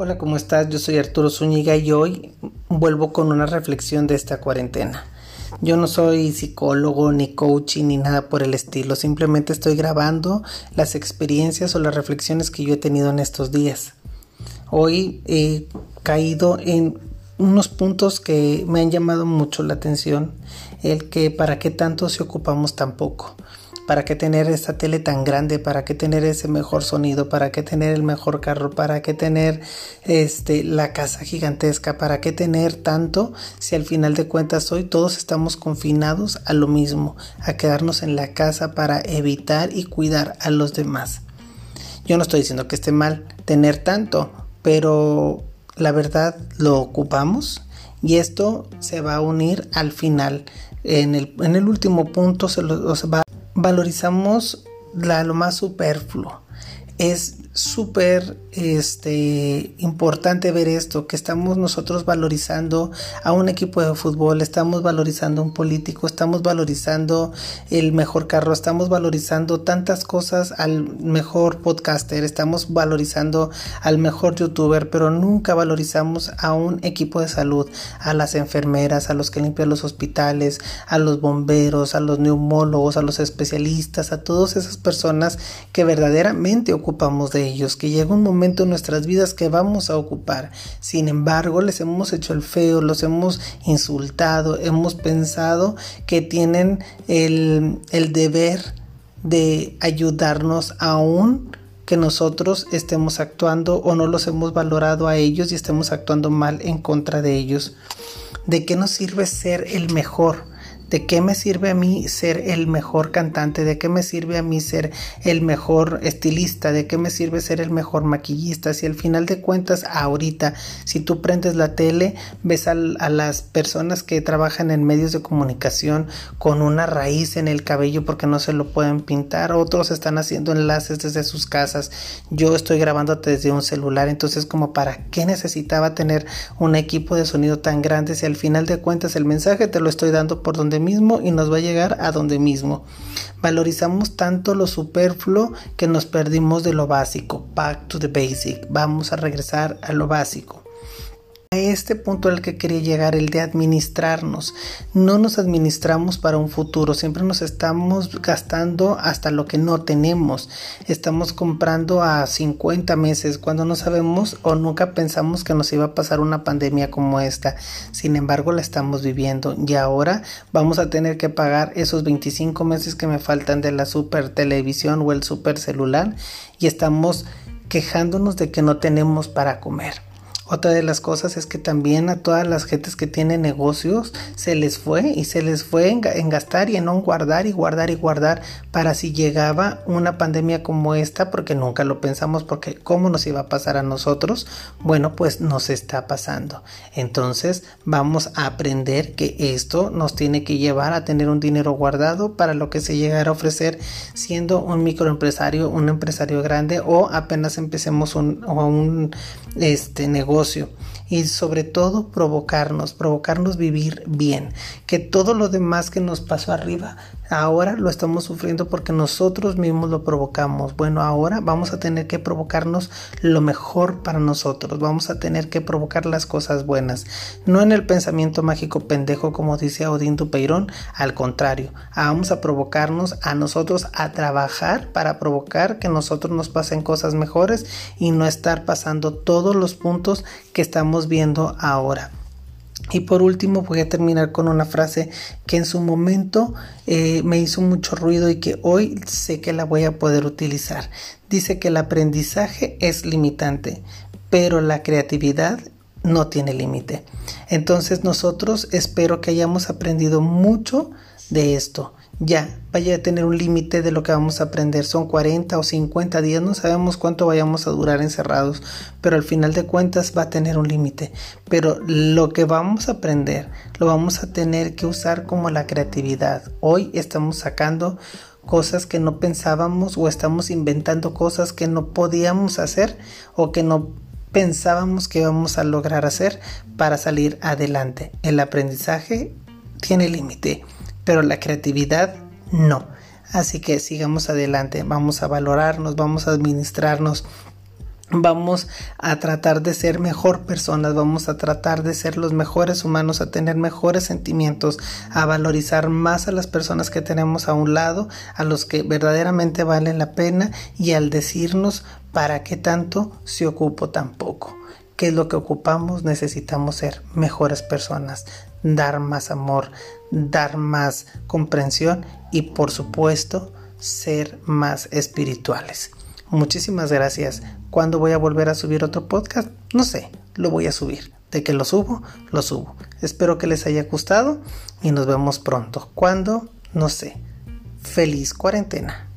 Hola, ¿cómo estás? Yo soy Arturo Zúñiga y hoy vuelvo con una reflexión de esta cuarentena. Yo no soy psicólogo, ni coach, ni nada por el estilo. Simplemente estoy grabando las experiencias o las reflexiones que yo he tenido en estos días. Hoy he caído en unos puntos que me han llamado mucho la atención. El que para qué tanto se ocupamos tan poco. ¿Para qué tener esta tele tan grande? ¿Para qué tener ese mejor sonido? ¿Para qué tener el mejor carro? ¿Para qué tener este la casa gigantesca? ¿Para qué tener tanto si al final de cuentas hoy todos estamos confinados a lo mismo, a quedarnos en la casa para evitar y cuidar a los demás? Yo no estoy diciendo que esté mal tener tanto, pero la verdad lo ocupamos y esto se va a unir al final. En el, en el último punto se, lo, se va valorizamos la, lo más superfluo. Es súper este, importante ver esto, que estamos nosotros valorizando a un equipo de fútbol, estamos valorizando a un político, estamos valorizando el mejor carro, estamos valorizando tantas cosas al mejor podcaster, estamos valorizando al mejor youtuber, pero nunca valorizamos a un equipo de salud, a las enfermeras, a los que limpian los hospitales, a los bomberos, a los neumólogos, a los especialistas, a todas esas personas que verdaderamente ocupamos de ellos, que llega un momento en nuestras vidas que vamos a ocupar. Sin embargo, les hemos hecho el feo, los hemos insultado, hemos pensado que tienen el, el deber de ayudarnos aún que nosotros estemos actuando o no los hemos valorado a ellos y estemos actuando mal en contra de ellos. ¿De qué nos sirve ser el mejor? ¿De qué me sirve a mí ser el mejor cantante? ¿De qué me sirve a mí ser el mejor estilista? ¿De qué me sirve ser el mejor maquillista? Si al final de cuentas, ahorita, si tú prendes la tele, ves a, las personas que trabajan en medios de comunicación con una raíz en el cabello porque no se lo pueden pintar, otros están haciendo enlaces desde sus casas, yo estoy grabando desde un celular, entonces como para qué necesitaba tener un equipo de sonido tan grande si al final de cuentas el mensaje te lo estoy dando por donde mismo y nos va a llegar a donde mismo. Valorizamos tanto lo superfluo que nos perdimos de lo básico. Back to the basic. Vamos a regresar a lo básico. Este punto al que quería llegar, el de administrarnos. No nos administramos para un futuro, siempre nos estamos gastando hasta lo que no tenemos. Estamos comprando a 50 meses cuando no sabemos o nunca pensamos que nos iba a pasar una pandemia como esta. Sin embargo, la estamos viviendo y ahora vamos a tener que pagar esos 25 meses que me faltan de la super televisión o el super celular y estamos quejándonos de que no tenemos para comer. Otra de las cosas es que también a todas las gentes que tienen negocios se les fue y se les fue en, gastar y en no guardar y guardar y guardar para si llegaba una pandemia como esta, porque nunca lo pensamos, porque cómo nos iba a pasar a nosotros, bueno, pues nos está pasando. Entonces vamos a aprender que esto nos tiene que llevar a tener un dinero guardado para lo que se llegara a ofrecer siendo un microempresario, un empresario grande o apenas empecemos un, un este y sobre todo provocarnos, provocarnos vivir bien, que todo lo demás que nos pasó arriba Ahora lo estamos sufriendo porque nosotros mismos lo provocamos. Bueno, ahora vamos a tener que provocarnos lo mejor para nosotros. Vamos a tener que provocar las cosas buenas. No en el pensamiento mágico pendejo como dice Odín Dupeirón. Al contrario, vamos a provocarnos a nosotros a trabajar para provocar que nosotros nos pasen cosas mejores y no estar pasando todos los puntos que estamos viendo ahora. Y por último voy a terminar con una frase que en su momento eh, me hizo mucho ruido y que hoy sé que la voy a poder utilizar. Dice que el aprendizaje es limitante, pero la creatividad no tiene límite. Entonces nosotros espero que hayamos aprendido mucho de esto ya vaya a tener un límite de lo que vamos a aprender. Son 40 o 50 días, no sabemos cuánto vayamos a durar encerrados, pero al final de cuentas va a tener un límite. Pero lo que vamos a aprender lo vamos a tener que usar como la creatividad. Hoy estamos sacando cosas que no pensábamos o estamos inventando cosas que no podíamos hacer o que no pensábamos que íbamos a lograr hacer para salir adelante. El aprendizaje tiene límite pero la creatividad no. Así que sigamos adelante, vamos a valorarnos, vamos a administrarnos Vamos a tratar de ser mejor personas, vamos a tratar de ser los mejores humanos, a tener mejores sentimientos, a valorizar más a las personas que tenemos a un lado, a los que verdaderamente valen la pena y al decirnos para qué tanto se ocupo tan poco. ¿Qué es lo que ocupamos? Necesitamos ser mejores personas, dar más amor, dar más comprensión y por supuesto ser más espirituales. Muchísimas gracias. ¿Cuándo voy a volver a subir otro podcast? No sé, lo voy a subir. De que lo subo, lo subo. Espero que les haya gustado y nos vemos pronto. ¿Cuándo? No sé. Feliz cuarentena.